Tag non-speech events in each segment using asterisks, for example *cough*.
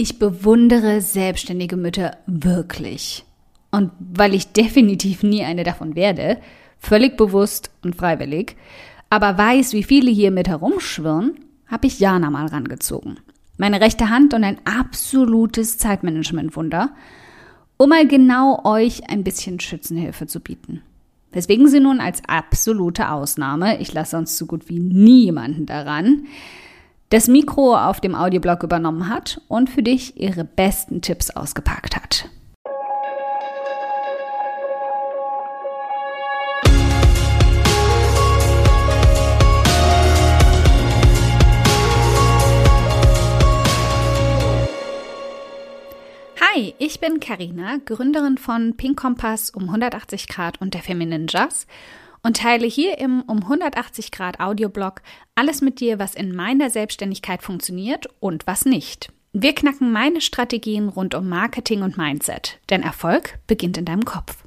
Ich bewundere selbstständige Mütter wirklich. Und weil ich *laughs* definitiv nie eine davon werde, völlig bewusst und freiwillig, aber weiß, wie viele hier mit herumschwirren, habe ich Jana mal rangezogen. Meine rechte Hand und ein absolutes Zeitmanagement-Wunder, um mal genau euch ein bisschen Schützenhilfe zu bieten. Weswegen sie nun als absolute Ausnahme, ich lasse sonst so gut wie niemanden daran, das Mikro auf dem Audioblog übernommen hat und für dich ihre besten Tipps ausgepackt hat. Hi, ich bin Karina, Gründerin von Pink Kompass um 180 Grad und der Feminine Jazz und teile hier im um 180 Grad Audioblog alles mit dir, was in meiner Selbstständigkeit funktioniert und was nicht. Wir knacken meine Strategien rund um Marketing und Mindset, denn Erfolg beginnt in deinem Kopf.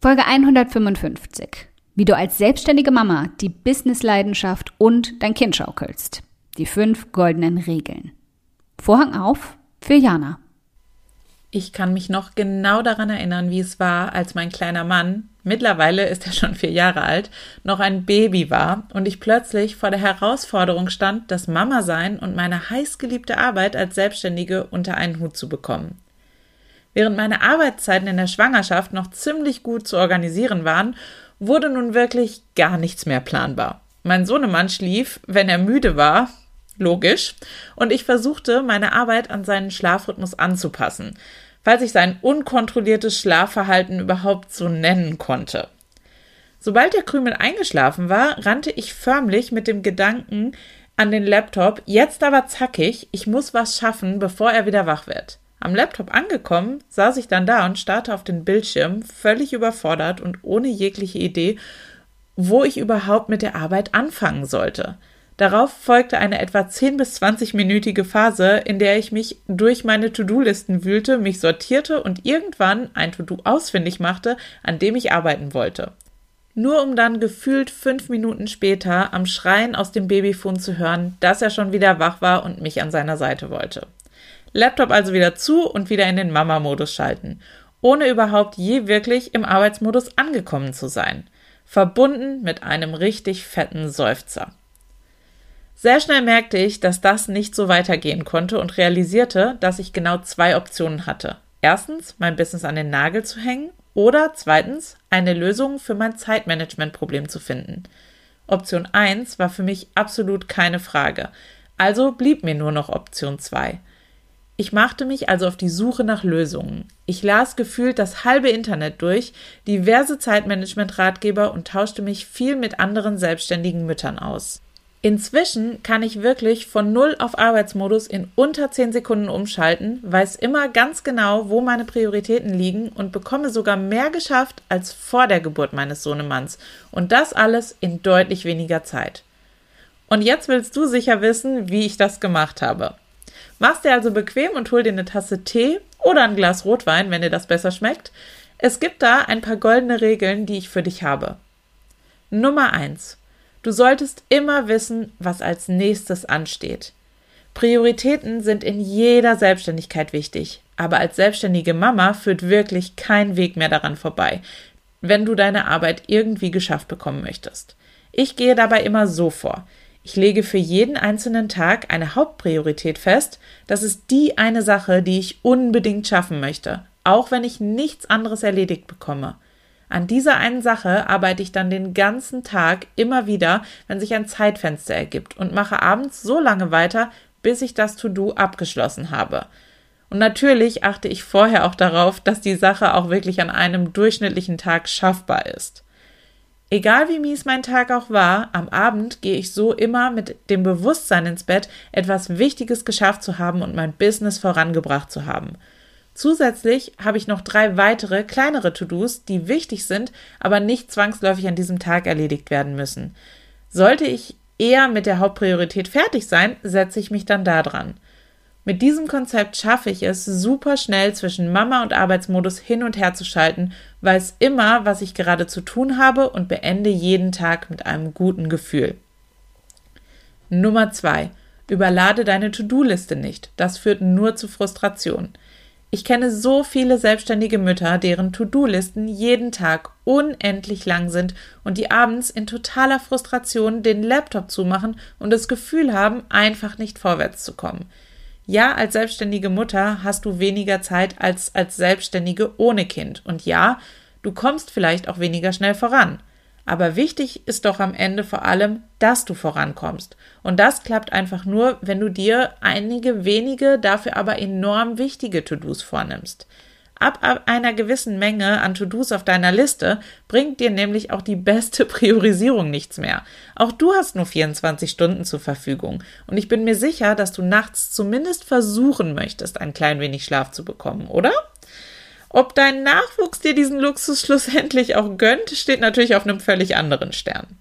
Folge 155. Wie du als selbstständige Mama die Business-Leidenschaft und dein Kind schaukelst. Die fünf goldenen Regeln. Vorhang auf für Jana. Ich kann mich noch genau daran erinnern, wie es war, als mein kleiner Mann, mittlerweile ist er schon vier Jahre alt, noch ein Baby war und ich plötzlich vor der Herausforderung stand, das Mama sein und meine heißgeliebte Arbeit als Selbstständige unter einen Hut zu bekommen. Während meine Arbeitszeiten in der Schwangerschaft noch ziemlich gut zu organisieren waren, wurde nun wirklich gar nichts mehr planbar. Mein Sohnemann schlief, wenn er müde war, logisch, und ich versuchte, meine Arbeit an seinen Schlafrhythmus anzupassen, falls ich sein unkontrolliertes Schlafverhalten überhaupt so nennen konnte. Sobald der Krümel eingeschlafen war, rannte ich förmlich mit dem Gedanken an den Laptop, jetzt aber zackig, ich muss was schaffen, bevor er wieder wach wird. Am Laptop angekommen, saß ich dann da und starrte auf den Bildschirm, völlig überfordert und ohne jegliche Idee, wo ich überhaupt mit der Arbeit anfangen sollte. Darauf folgte eine etwa 10 bis 20-minütige Phase, in der ich mich durch meine To-Do-Listen wühlte, mich sortierte und irgendwann ein To-Do ausfindig machte, an dem ich arbeiten wollte. Nur um dann gefühlt fünf Minuten später am Schreien aus dem Babyfon zu hören, dass er schon wieder wach war und mich an seiner Seite wollte. Laptop also wieder zu und wieder in den Mama-Modus schalten, ohne überhaupt je wirklich im Arbeitsmodus angekommen zu sein. Verbunden mit einem richtig fetten Seufzer. Sehr schnell merkte ich, dass das nicht so weitergehen konnte und realisierte, dass ich genau zwei Optionen hatte. Erstens, mein Business an den Nagel zu hängen oder zweitens, eine Lösung für mein Zeitmanagement-Problem zu finden. Option 1 war für mich absolut keine Frage. Also blieb mir nur noch Option 2. Ich machte mich also auf die Suche nach Lösungen. Ich las gefühlt das halbe Internet durch, diverse Zeitmanagement-Ratgeber und tauschte mich viel mit anderen selbstständigen Müttern aus. Inzwischen kann ich wirklich von Null auf Arbeitsmodus in unter 10 Sekunden umschalten, weiß immer ganz genau, wo meine Prioritäten liegen und bekomme sogar mehr geschafft als vor der Geburt meines Sohnemanns. Und das alles in deutlich weniger Zeit. Und jetzt willst du sicher wissen, wie ich das gemacht habe. Mach's dir also bequem und hol dir eine Tasse Tee oder ein Glas Rotwein, wenn dir das besser schmeckt. Es gibt da ein paar goldene Regeln, die ich für dich habe. Nummer eins: Du solltest immer wissen, was als nächstes ansteht. Prioritäten sind in jeder Selbstständigkeit wichtig, aber als selbstständige Mama führt wirklich kein Weg mehr daran vorbei, wenn du deine Arbeit irgendwie geschafft bekommen möchtest. Ich gehe dabei immer so vor. Ich lege für jeden einzelnen Tag eine Hauptpriorität fest. Das ist die eine Sache, die ich unbedingt schaffen möchte, auch wenn ich nichts anderes erledigt bekomme. An dieser einen Sache arbeite ich dann den ganzen Tag immer wieder, wenn sich ein Zeitfenster ergibt und mache abends so lange weiter, bis ich das To-Do abgeschlossen habe. Und natürlich achte ich vorher auch darauf, dass die Sache auch wirklich an einem durchschnittlichen Tag schaffbar ist. Egal wie mies mein Tag auch war, am Abend gehe ich so immer mit dem Bewusstsein ins Bett, etwas Wichtiges geschafft zu haben und mein Business vorangebracht zu haben. Zusätzlich habe ich noch drei weitere kleinere To-Dos, die wichtig sind, aber nicht zwangsläufig an diesem Tag erledigt werden müssen. Sollte ich eher mit der Hauptpriorität fertig sein, setze ich mich dann da dran. Mit diesem Konzept schaffe ich es, super schnell zwischen Mama und Arbeitsmodus hin und her zu schalten, weiß immer, was ich gerade zu tun habe und beende jeden Tag mit einem guten Gefühl. Nummer zwei: Überlade deine To-Do-Liste nicht. Das führt nur zu Frustration. Ich kenne so viele selbstständige Mütter, deren To-Do-Listen jeden Tag unendlich lang sind und die abends in totaler Frustration den Laptop zumachen und das Gefühl haben, einfach nicht vorwärts zu kommen. Ja, als selbstständige Mutter hast du weniger Zeit als als Selbstständige ohne Kind. Und ja, du kommst vielleicht auch weniger schnell voran. Aber wichtig ist doch am Ende vor allem, dass du vorankommst. Und das klappt einfach nur, wenn du dir einige wenige, dafür aber enorm wichtige To-Dos vornimmst. Ab einer gewissen Menge an To-Dos auf deiner Liste bringt dir nämlich auch die beste *laughs* Priorisierung nichts mehr. Auch du hast nur 24 Stunden zur Verfügung. Und ich bin mir sicher, dass du nachts zumindest versuchen möchtest, ein klein wenig Schlaf zu bekommen, oder? Ob dein Nachwuchs dir diesen Luxus schlussendlich auch gönnt, steht natürlich auf einem völlig anderen Stern.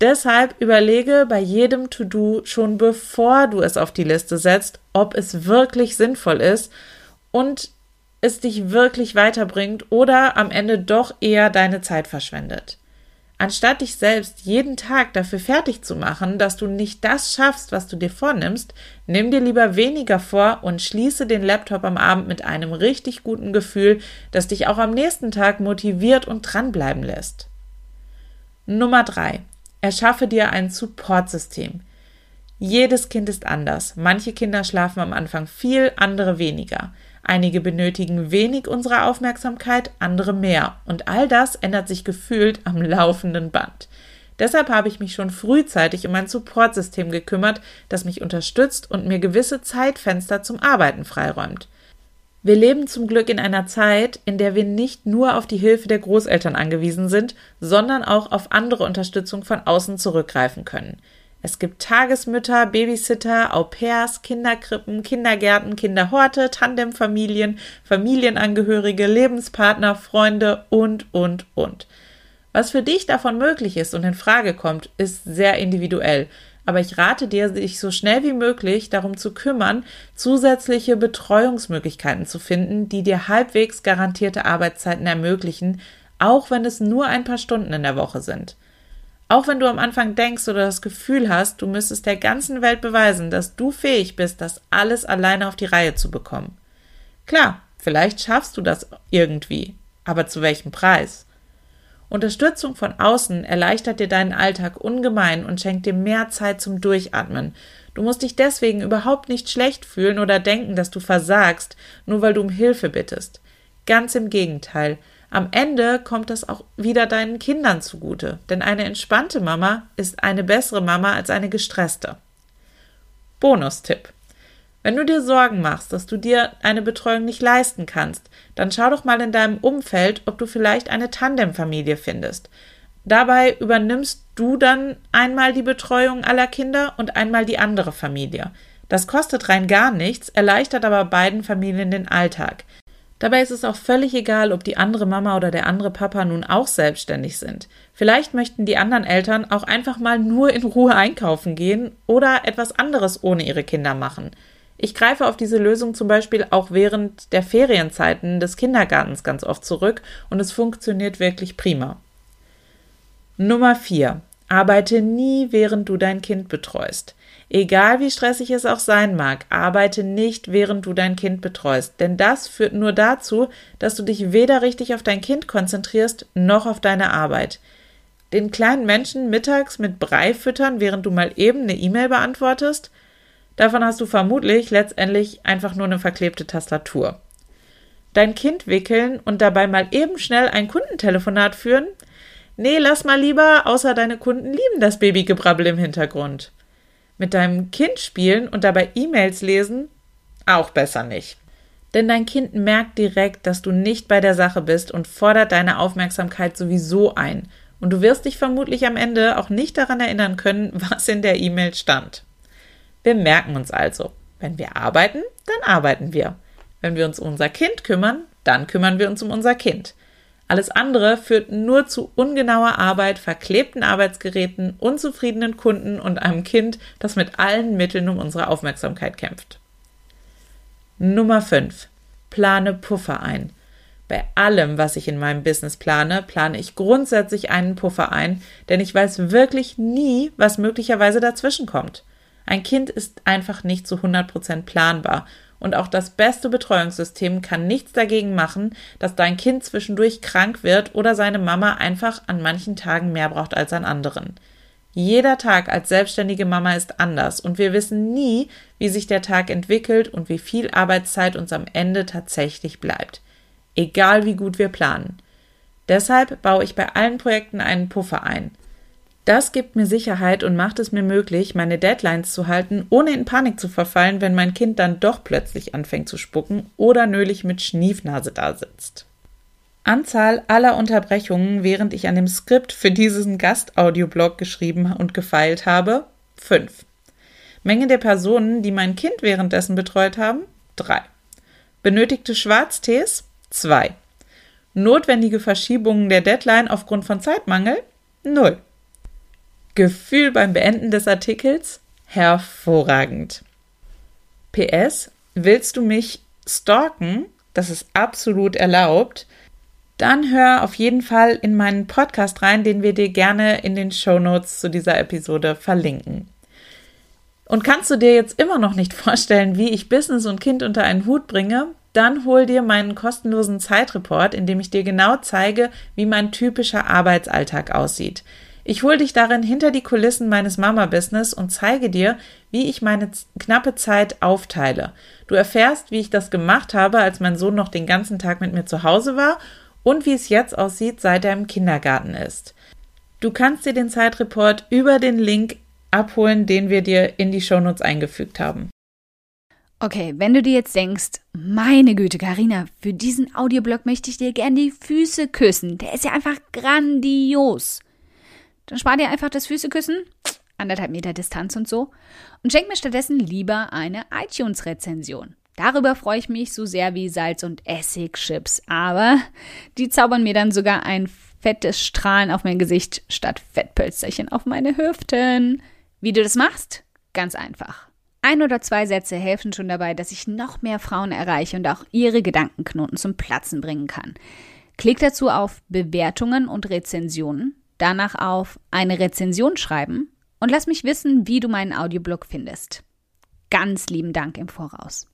Deshalb überlege bei jedem To-Do schon bevor du es auf die Liste setzt, ob es wirklich sinnvoll ist und es dich wirklich weiterbringt oder am Ende doch eher deine Zeit verschwendet. Anstatt dich selbst jeden Tag dafür fertig zu machen, dass du nicht das schaffst, was du dir vornimmst, nimm dir lieber weniger vor und schließe den Laptop am Abend mit einem richtig guten Gefühl, das dich auch am nächsten Tag motiviert und dranbleiben lässt. Nummer drei: Erschaffe dir ein Supportsystem. Jedes Kind ist anders. Manche Kinder schlafen am Anfang viel, andere weniger. Einige benötigen wenig unserer Aufmerksamkeit, andere mehr. Und all das ändert sich gefühlt am laufenden Band. Deshalb habe ich mich schon frühzeitig um ein Supportsystem gekümmert, das mich unterstützt und mir gewisse Zeitfenster zum Arbeiten freiräumt. Wir leben zum Glück in einer Zeit, in der wir nicht nur auf die Hilfe der Großeltern angewiesen sind, sondern auch auf andere Unterstützung von außen zurückgreifen können. Es gibt Tagesmütter, Babysitter, Au-pairs, Kinderkrippen, Kindergärten, Kinderhorte, Tandemfamilien, Familienangehörige, Lebenspartner, Freunde und, und, und. Was für dich davon möglich ist und in Frage kommt, ist sehr individuell. Aber ich rate dir, sich so schnell wie möglich darum zu kümmern, zusätzliche Betreuungsmöglichkeiten zu finden, die dir halbwegs garantierte Arbeitszeiten ermöglichen, auch wenn es nur ein paar Stunden in der Woche sind. Auch wenn du am Anfang denkst oder das Gefühl hast, du müsstest der ganzen Welt beweisen, dass du fähig bist, das alles alleine auf die Reihe zu bekommen. Klar, vielleicht schaffst du das irgendwie, aber zu welchem Preis? Unterstützung von außen erleichtert dir deinen Alltag ungemein und schenkt dir mehr Zeit zum Durchatmen. Du musst dich deswegen überhaupt nicht schlecht fühlen oder denken, dass du versagst, nur weil du um Hilfe bittest. Ganz im Gegenteil, am Ende kommt das auch wieder deinen Kindern zugute, denn eine entspannte Mama ist eine bessere Mama als eine gestresste. Bonustipp. Wenn du dir Sorgen machst, dass du dir eine Betreuung nicht leisten kannst, dann schau doch mal in deinem Umfeld, ob du vielleicht eine Tandemfamilie findest. Dabei übernimmst du dann einmal die Betreuung aller Kinder und einmal die andere Familie. Das kostet rein gar nichts, erleichtert aber beiden Familien den Alltag. Dabei ist es auch völlig egal, ob die andere Mama oder der andere Papa nun auch selbstständig sind. Vielleicht möchten die anderen Eltern auch einfach mal nur in Ruhe einkaufen gehen oder etwas anderes ohne ihre Kinder machen. Ich greife auf diese Lösung zum Beispiel auch während der Ferienzeiten des Kindergartens ganz oft zurück und es funktioniert wirklich prima. Nummer 4. Arbeite nie, während du dein Kind betreust. Egal wie stressig es auch sein mag, arbeite nicht, während du dein Kind betreust, denn das führt nur dazu, dass du dich weder richtig auf dein Kind konzentrierst, noch auf deine Arbeit. Den kleinen Menschen mittags mit Brei füttern, während du mal eben eine E-Mail beantwortest, davon hast du vermutlich letztendlich einfach nur eine verklebte Tastatur. Dein Kind wickeln und dabei mal eben schnell ein Kundentelefonat führen? Nee, lass mal lieber, außer deine Kunden lieben das Babygebrabbel im Hintergrund. Mit deinem Kind spielen und dabei E-Mails lesen? Auch besser nicht. Denn dein Kind merkt direkt, dass du nicht bei der Sache bist und fordert deine Aufmerksamkeit sowieso ein. Und du wirst dich vermutlich am Ende auch nicht daran erinnern können, *laughs* was in der E-Mail stand. Wir merken uns also, wenn wir arbeiten, dann arbeiten wir. Wenn wir uns um unser Kind kümmern, dann kümmern wir uns um unser Kind. Alles andere führt nur zu ungenauer Arbeit, verklebten Arbeitsgeräten, unzufriedenen Kunden und einem Kind, das mit allen Mitteln um unsere Aufmerksamkeit kämpft. Nummer 5. Plane Puffer ein. Bei allem, was ich in meinem Business plane, plane ich grundsätzlich einen Puffer ein, denn ich weiß wirklich nie, was möglicherweise dazwischen kommt. Ein Kind ist einfach nicht zu 100% planbar und auch das beste Betreuungssystem kann nichts dagegen machen, dass dein Kind zwischendurch krank wird oder seine Mama einfach an manchen Tagen mehr braucht als an anderen. Jeder Tag als selbstständige Mama ist anders und wir wissen nie, wie sich der Tag entwickelt und wie viel Arbeitszeit uns am Ende tatsächlich bleibt. Egal wie gut wir planen. Deshalb baue ich bei allen Projekten einen Puffer ein. Das gibt mir Sicherheit und macht es mir möglich, meine Deadlines zu halten, ohne in Panik zu verfallen, wenn mein Kind dann doch plötzlich anfängt zu spucken oder nölig mit Schniefnase dasitzt. Anzahl aller Unterbrechungen, während ich an dem Skript für diesen Gastaudioblog geschrieben und gefeilt habe, 5. Menge der Personen, die mein Kind währenddessen betreut haben, 3. Benötigte Schwarztees, 2. Notwendige Verschiebungen der Deadline aufgrund von Zeitmangel, 0. Gefühl beim Beenden des Artikels, hervorragend. PS, willst du mich stalken? Das ist absolut erlaubt dann hör auf jeden Fall in meinen Podcast rein, den wir dir gerne in den Show Notes zu dieser Episode verlinken. Und kannst du dir jetzt immer noch nicht *laughs* vorstellen, wie ich Business und Kind unter einen Hut bringe? Dann hol dir meinen kostenlosen Zeitreport, in dem ich dir genau zeige, wie mein typischer Arbeitsalltag aussieht. Ich hole dich darin hinter die Kulissen meines Mama-Business und zeige dir, wie ich meine knappe Zeit aufteile. Du erfährst, wie ich das gemacht habe, als mein Sohn noch den ganzen Tag mit mir zu Hause war und wie es jetzt aussieht, seit er im Kindergarten ist. Du kannst dir den Zeitreport über den Link abholen, den wir dir in die Shownotes eingefügt haben. Okay, wenn du dir jetzt denkst, meine Güte, Karina, für diesen Audioblog möchte ich dir gern die Füße küssen. Der ist ja einfach grandios. Dann spar dir einfach das Füßeküssen, anderthalb Meter Distanz und so, und schenk mir stattdessen lieber eine iTunes-Rezension. Darüber freue ich mich so sehr wie Salz- und Essigchips. Aber die zaubern mir dann sogar ein fettes Strahlen auf mein Gesicht statt Fettpölsterchen auf meine Hüften. Wie du das machst? Ganz einfach. Ein oder zwei Sätze helfen schon dabei, dass ich noch mehr Frauen erreiche und auch ihre Gedankenknoten zum Platzen bringen kann. Klick dazu auf Bewertungen und Rezensionen, danach auf eine Rezension schreiben und lass mich wissen, wie du meinen Audioblog findest. Ganz lieben Dank im Voraus.